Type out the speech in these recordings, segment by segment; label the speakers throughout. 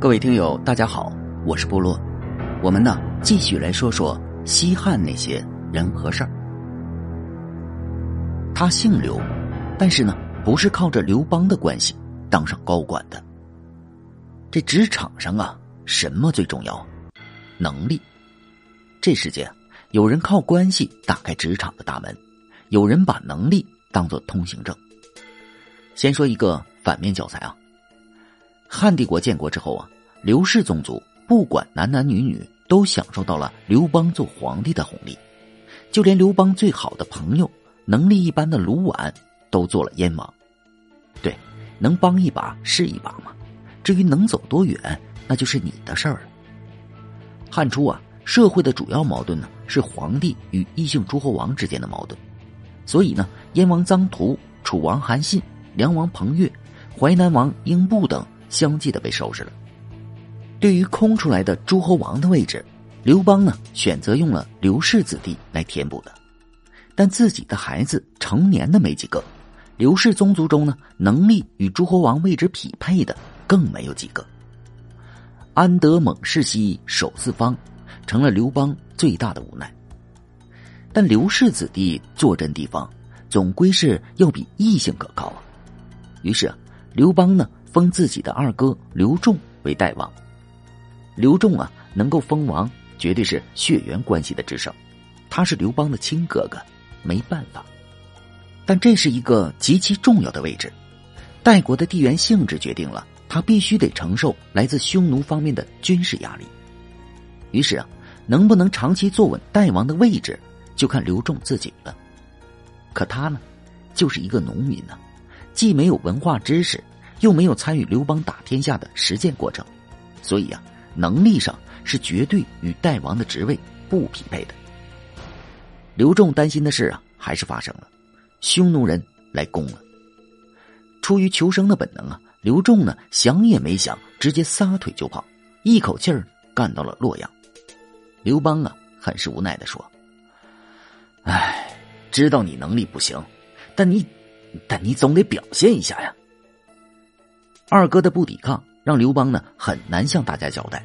Speaker 1: 各位听友，大家好，我是部落。我们呢，继续来说说西汉那些人和事儿。他姓刘，但是呢，不是靠着刘邦的关系当上高管的。这职场上啊，什么最重要？能力。这世界，有人靠关系打开职场的大门，有人把能力当做通行证。先说一个反面教材啊。汉帝国建国之后啊，刘氏宗族不管男男女女都享受到了刘邦做皇帝的红利，就连刘邦最好的朋友、能力一般的卢绾都做了燕王。对，能帮一把是一把嘛，至于能走多远，那就是你的事儿了。汉初啊，社会的主要矛盾呢是皇帝与异姓诸侯王之间的矛盾，所以呢，燕王臧荼、楚王韩信、梁王彭越、淮南王英布等。相继的被收拾了。对于空出来的诸侯王的位置，刘邦呢选择用了刘氏子弟来填补的，但自己的孩子成年的没几个。刘氏宗族中呢，能力与诸侯王位置匹配的更没有几个。安得猛士兮守四方，成了刘邦最大的无奈。但刘氏子弟坐镇地方，总归是要比异性可靠啊。于是，啊刘邦呢。封自己的二哥刘仲为代王。刘仲啊，能够封王，绝对是血缘关系的制胜。他是刘邦的亲哥哥，没办法。但这是一个极其重要的位置，代国的地缘性质决定了他必须得承受来自匈奴方面的军事压力。于是啊，能不能长期坐稳代王的位置，就看刘仲自己了。可他呢，就是一个农民呢，既没有文化知识。又没有参与刘邦打天下的实践过程，所以啊，能力上是绝对与代王的职位不匹配的。刘仲担心的事啊，还是发生了，匈奴人来攻了。出于求生的本能啊，刘仲呢想也没想，直接撒腿就跑，一口气儿干到了洛阳。刘邦啊，很是无奈的说：“哎，知道你能力不行，但你，但你总得表现一下呀。”二哥的不抵抗，让刘邦呢很难向大家交代。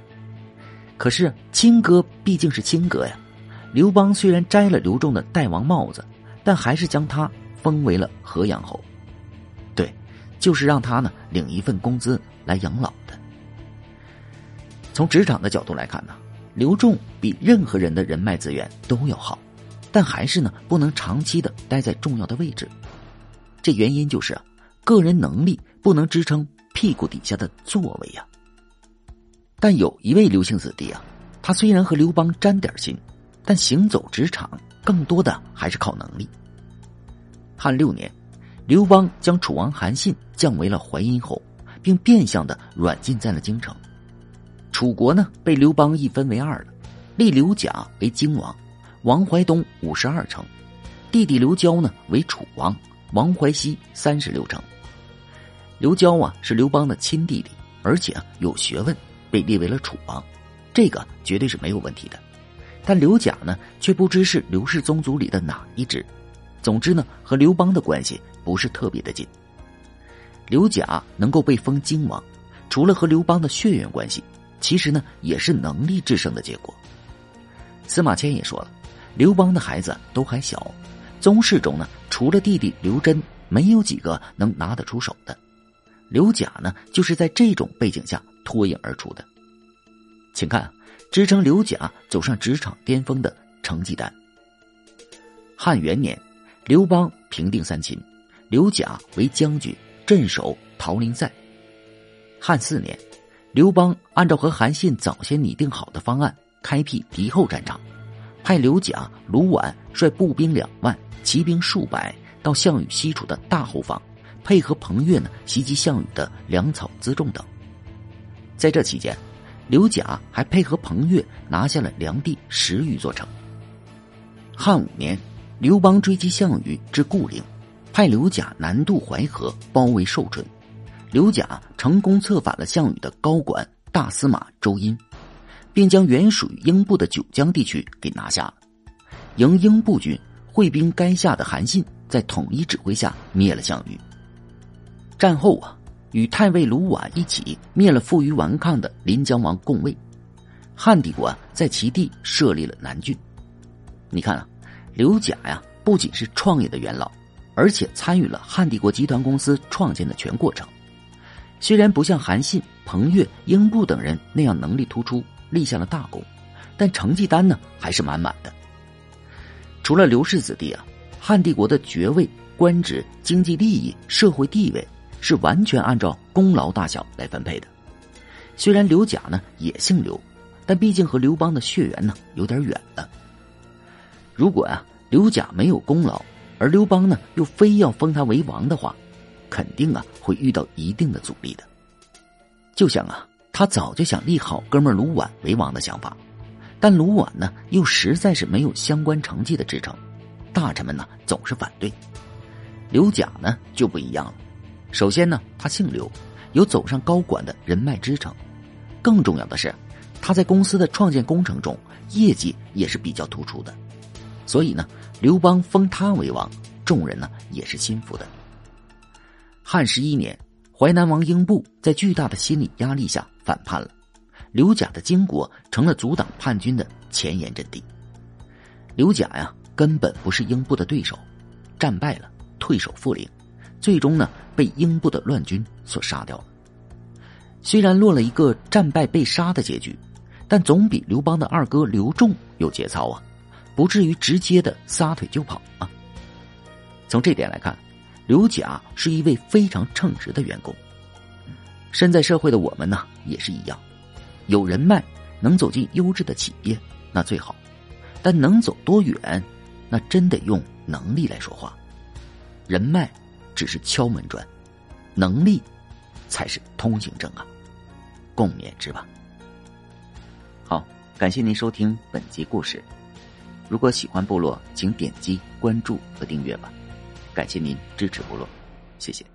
Speaker 1: 可是亲哥毕竟是亲哥呀，刘邦虽然摘了刘仲的代王帽子，但还是将他封为了河阳侯。对，就是让他呢领一份工资来养老的。从职场的角度来看呢，刘仲比任何人的人脉资源都要好，但还是呢不能长期的待在重要的位置。这原因就是啊，个人能力不能支撑。屁股底下的座位呀，但有一位刘姓子弟啊，他虽然和刘邦沾点亲，但行走职场更多的还是靠能力。汉六年，刘邦将楚王韩信降为了淮阴侯，并变相的软禁在了京城。楚国呢，被刘邦一分为二了，立刘贾为京王，王怀东五十二城，弟弟刘交呢为楚王，王怀西三十六城。刘交啊是刘邦的亲弟弟，而且啊有学问，被立为了楚王，这个绝对是没有问题的。但刘贾呢却不知是刘氏宗族里的哪一支，总之呢和刘邦的关系不是特别的近。刘贾能够被封荆王，除了和刘邦的血缘关系，其实呢也是能力制胜的结果。司马迁也说了，刘邦的孩子都还小，宗室中呢除了弟弟刘桢，没有几个能拿得出手的。刘贾呢，就是在这种背景下脱颖而出的。请看，支撑刘贾走上职场巅峰的成绩单。汉元年，刘邦平定三秦，刘贾为将军镇守桃林塞。汉四年，刘邦按照和韩信早先拟定好的方案，开辟敌后战场，派刘贾、卢绾率步兵两万、骑兵数百到项羽西楚的大后方。配合彭越呢袭击项羽的粮草辎重等，在这期间，刘贾还配合彭越拿下了梁地十余座城。汉五年，刘邦追击项羽至固陵，派刘贾南渡淮河，包围寿春。刘贾成功策反了项羽的高管大司马周殷，并将原属于英布的九江地区给拿下了。迎英布军会兵垓下的韩信，在统一指挥下灭了项羽。战后啊，与太尉卢绾一起灭了负隅顽抗的临江王共卫。汉帝国啊，在其地设立了南郡。你看啊，刘贾呀，不仅是创业的元老，而且参与了汉帝国集团公司创建的全过程。虽然不像韩信、彭越、英布等人那样能力突出，立下了大功，但成绩单呢还是满满的。除了刘氏子弟啊，汉帝国的爵位、官职、经济利益、社会地位是完全按照功劳大小来分配的。虽然刘贾呢也姓刘。但毕竟和刘邦的血缘呢有点远了。如果啊刘贾没有功劳，而刘邦呢又非要封他为王的话，肯定啊会遇到一定的阻力的。就像啊他早就想立好哥们卢绾为王的想法，但卢绾呢又实在是没有相关成绩的支撑，大臣们呢总是反对。刘贾呢就不一样了，首先呢他姓刘，有走上高管的人脉支撑，更重要的是。他在公司的创建工程中，业绩也是比较突出的，所以呢，刘邦封他为王，众人呢也是心服的。汉十一年，淮南王英布在巨大的心理压力下反叛了，刘贾的金国成了阻挡叛军的前沿阵地。刘贾呀，根本不是英布的对手，战败了，退守富陵，最终呢被英布的乱军所杀掉了。虽然落了一个战败被杀的结局。但总比刘邦的二哥刘仲有节操啊，不至于直接的撒腿就跑啊。从这点来看，刘贾是一位非常称职的员工。身在社会的我们呢，也是一样，有人脉能走进优质的企业那最好，但能走多远，那真得用能力来说话。人脉只是敲门砖，能力才是通行证啊，共勉之吧。好，感谢您收听本集故事。如果喜欢部落，请点击关注和订阅吧。感谢您支持部落，谢谢。